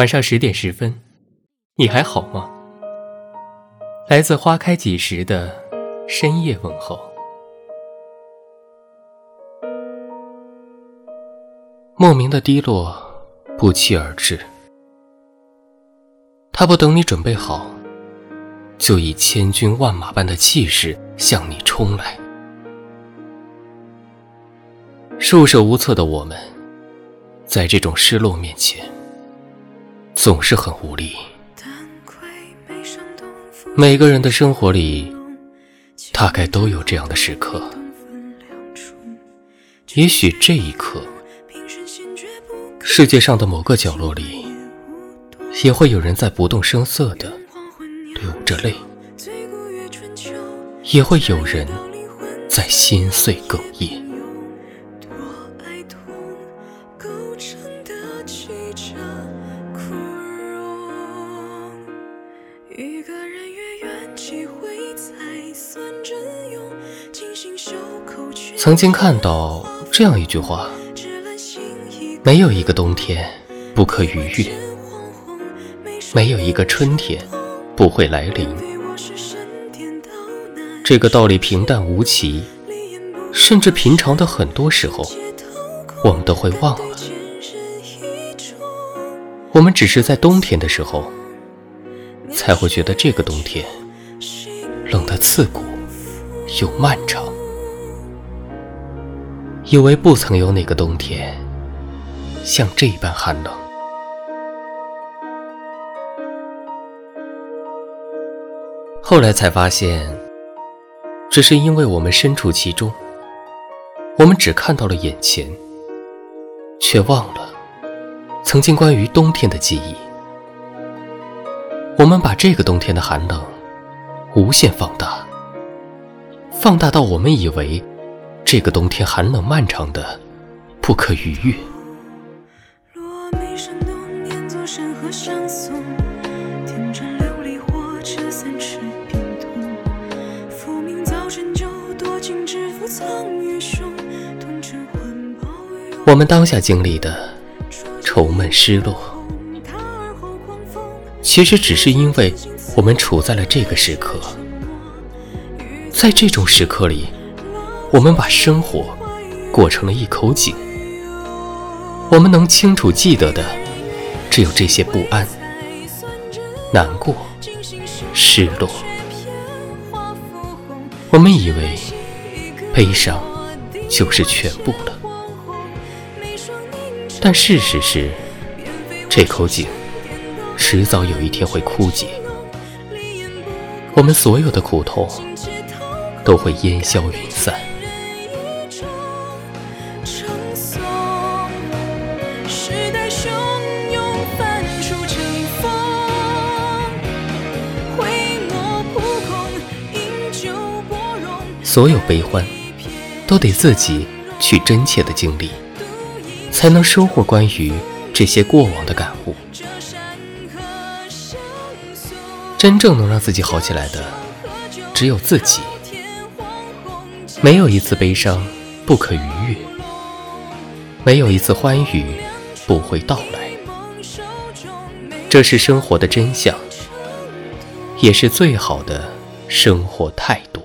晚上十点十分，你还好吗？来自花开几时的深夜问候。莫名的低落不期而至，他不等你准备好，就以千军万马般的气势向你冲来。束手无策的我们，在这种失落面前。总是很无力。每个人的生活里，大概都有这样的时刻。也许这一刻，世界上的某个角落里，也会有人在不动声色的流着泪，也会有人在心碎哽咽。曾经看到这样一句话：没有一个冬天不可逾越，没有一个春天不会来临。这个道理平淡无奇，甚至平常的很多时候，我们都会忘了。我们只是在冬天的时候，才会觉得这个冬天冷得刺骨又漫长。以为不曾有哪个冬天像这般寒冷，后来才发现，只是因为我们身处其中，我们只看到了眼前，却忘了曾经关于冬天的记忆。我们把这个冬天的寒冷无限放大，放大到我们以为。这个冬天寒冷漫长的，不可逾越。我们当下经历的愁闷失落，其实只是因为我们处在了这个时刻，在这种时刻里。我们把生活过成了一口井，我们能清楚记得的只有这些不安、难过、失落。我们以为悲伤就是全部了，但事实是，这口井迟早有一天会枯竭，我们所有的苦痛都会烟消云散。所有悲欢，都得自己去真切的经历，才能收获关于这些过往的感悟。真正能让自己好起来的，只有自己。没有一次悲伤不可逾越，没有一次欢愉不会到来。这是生活的真相，也是最好的生活态度。